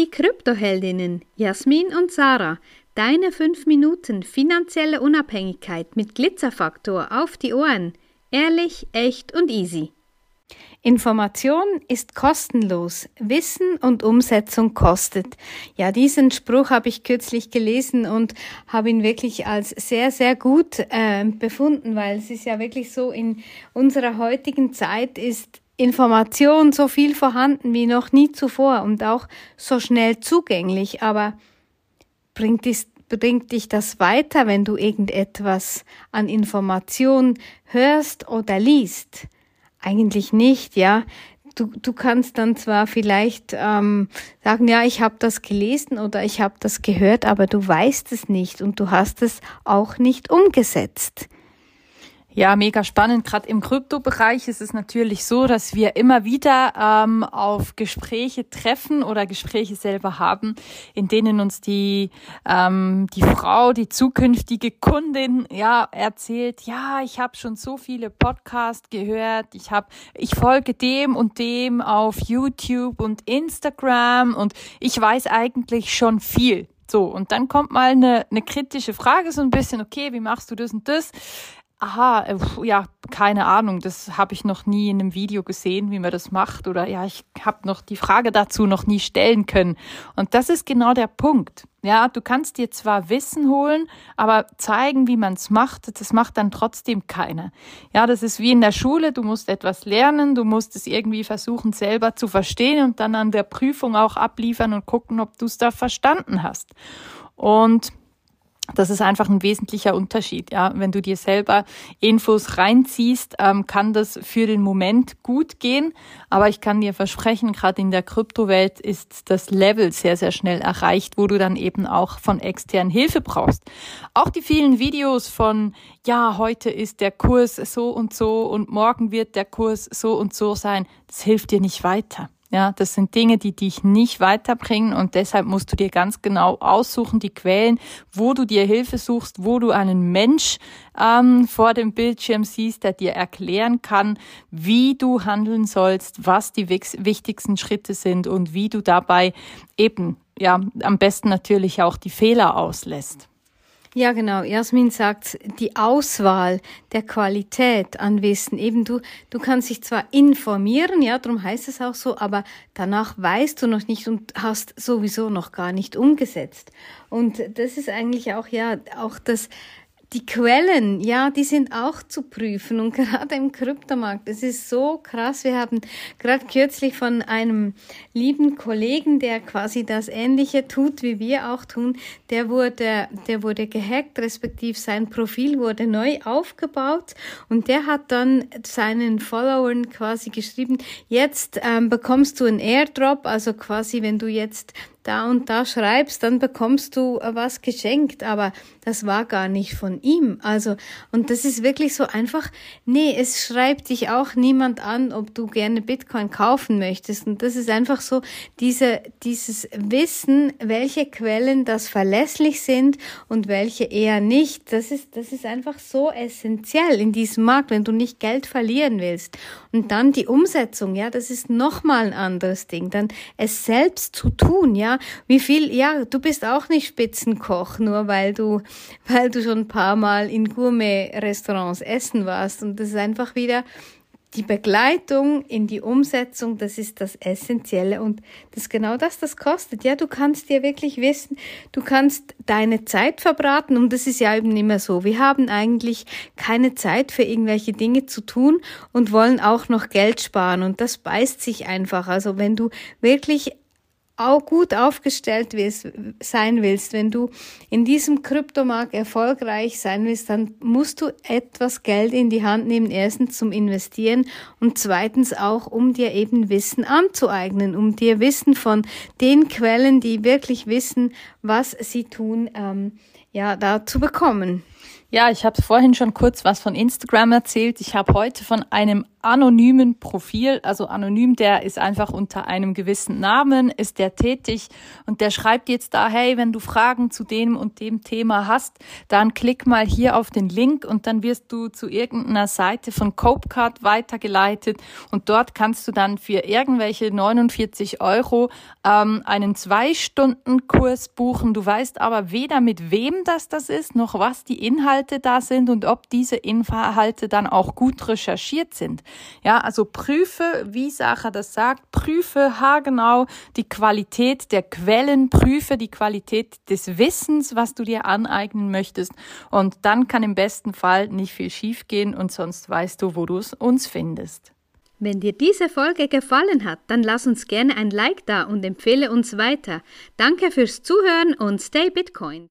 Die Kryptoheldinnen Jasmin und Sarah. Deine 5 Minuten finanzielle Unabhängigkeit mit Glitzerfaktor auf die Ohren. Ehrlich, echt und easy. Information ist kostenlos, Wissen und Umsetzung kostet. Ja, diesen Spruch habe ich kürzlich gelesen und habe ihn wirklich als sehr, sehr gut äh, befunden, weil es ist ja wirklich so, in unserer heutigen Zeit ist Information so viel vorhanden wie noch nie zuvor und auch so schnell zugänglich, aber bringt, dies, bringt dich das weiter, wenn du irgendetwas an Information hörst oder liest? Eigentlich nicht, ja. Du, du kannst dann zwar vielleicht ähm, sagen, ja, ich habe das gelesen oder ich habe das gehört, aber du weißt es nicht und du hast es auch nicht umgesetzt. Ja, mega spannend. Gerade im Kryptobereich ist es natürlich so, dass wir immer wieder ähm, auf Gespräche treffen oder Gespräche selber haben, in denen uns die ähm, die Frau, die zukünftige Kundin, ja erzählt, ja, ich habe schon so viele Podcasts gehört, ich habe, ich folge dem und dem auf YouTube und Instagram und ich weiß eigentlich schon viel. So, und dann kommt mal eine, eine kritische Frage, so ein bisschen, okay, wie machst du das und das? Aha, äh, ja, keine Ahnung, das habe ich noch nie in einem Video gesehen, wie man das macht oder ja, ich habe noch die Frage dazu noch nie stellen können. Und das ist genau der Punkt. Ja, du kannst dir zwar Wissen holen, aber zeigen, wie man es macht, das macht dann trotzdem keiner. Ja, das ist wie in der Schule, du musst etwas lernen, du musst es irgendwie versuchen selber zu verstehen und dann an der Prüfung auch abliefern und gucken, ob du es da verstanden hast. Und das ist einfach ein wesentlicher Unterschied. Ja, wenn du dir selber Infos reinziehst, ähm, kann das für den Moment gut gehen. Aber ich kann dir versprechen, gerade in der Kryptowelt ist das Level sehr, sehr schnell erreicht, wo du dann eben auch von externen Hilfe brauchst. Auch die vielen Videos von, ja, heute ist der Kurs so und so und morgen wird der Kurs so und so sein, das hilft dir nicht weiter. Ja, das sind Dinge, die dich nicht weiterbringen und deshalb musst du dir ganz genau aussuchen, die Quellen, wo du dir Hilfe suchst, wo du einen Mensch ähm, vor dem Bildschirm siehst, der dir erklären kann, wie du handeln sollst, was die wichtigsten Schritte sind und wie du dabei eben, ja, am besten natürlich auch die Fehler auslässt. Ja, genau. Jasmin sagt, die Auswahl der Qualität an Wissen. Eben du, du kannst dich zwar informieren, ja, darum heißt es auch so, aber danach weißt du noch nicht und hast sowieso noch gar nicht umgesetzt. Und das ist eigentlich auch, ja, auch das, die Quellen, ja, die sind auch zu prüfen und gerade im Kryptomarkt, es ist so krass. Wir haben gerade kürzlich von einem lieben Kollegen, der quasi das Ähnliche tut, wie wir auch tun, der wurde, der wurde gehackt, respektive sein Profil wurde neu aufgebaut. Und der hat dann seinen Followern quasi geschrieben, jetzt ähm, bekommst du einen Airdrop, also quasi, wenn du jetzt da und da schreibst, dann bekommst du äh, was geschenkt, aber das war gar nicht von ihm. Also, und das ist wirklich so einfach, nee, es schreibt dich auch niemand an, ob du gerne Bitcoin kaufen möchtest. Und das ist einfach so diese, dieses Wissen, welche Quellen das verlässlich sind und welche eher nicht. Das ist, das ist einfach so essentiell in diesem Markt, wenn du nicht Geld verlieren willst. Und dann die Umsetzung, ja, das ist nochmal ein anderes Ding. Dann es selbst zu tun, ja, wie viel, ja, du bist auch nicht Spitzenkoch, nur weil du, weil du schon ein paar Mal in Gourmet-Restaurants essen warst. Und das ist einfach wieder, die Begleitung in die Umsetzung, das ist das Essentielle und das ist genau das, das kostet. Ja, du kannst dir wirklich wissen, du kannst deine Zeit verbraten und das ist ja eben immer so. Wir haben eigentlich keine Zeit für irgendwelche Dinge zu tun und wollen auch noch Geld sparen und das beißt sich einfach. Also wenn du wirklich auch gut aufgestellt willst, sein willst, wenn du in diesem Kryptomarkt erfolgreich sein willst, dann musst du etwas Geld in die Hand nehmen, erstens zum Investieren und zweitens auch, um dir eben Wissen anzueignen, um dir Wissen von den Quellen, die wirklich wissen, was sie tun, ähm, ja, da zu bekommen. Ja, ich habe vorhin schon kurz was von Instagram erzählt. Ich habe heute von einem anonymen Profil, also anonym, der ist einfach unter einem gewissen Namen, ist der tätig und der schreibt jetzt da, hey, wenn du Fragen zu dem und dem Thema hast, dann klick mal hier auf den Link und dann wirst du zu irgendeiner Seite von Copecard weitergeleitet und dort kannst du dann für irgendwelche 49 Euro ähm, einen Zwei-Stunden-Kurs buchen. Du weißt aber weder mit wem das das ist, noch was die Inhalte da sind und ob diese Inhalte dann auch gut recherchiert sind. Ja, also prüfe, wie Sacher das sagt, prüfe haargenau die Qualität der Quellen, prüfe die Qualität des Wissens, was du dir aneignen möchtest. Und dann kann im besten Fall nicht viel schiefgehen und sonst weißt du, wo du uns findest. Wenn dir diese Folge gefallen hat, dann lass uns gerne ein Like da und empfehle uns weiter. Danke fürs Zuhören und stay Bitcoin.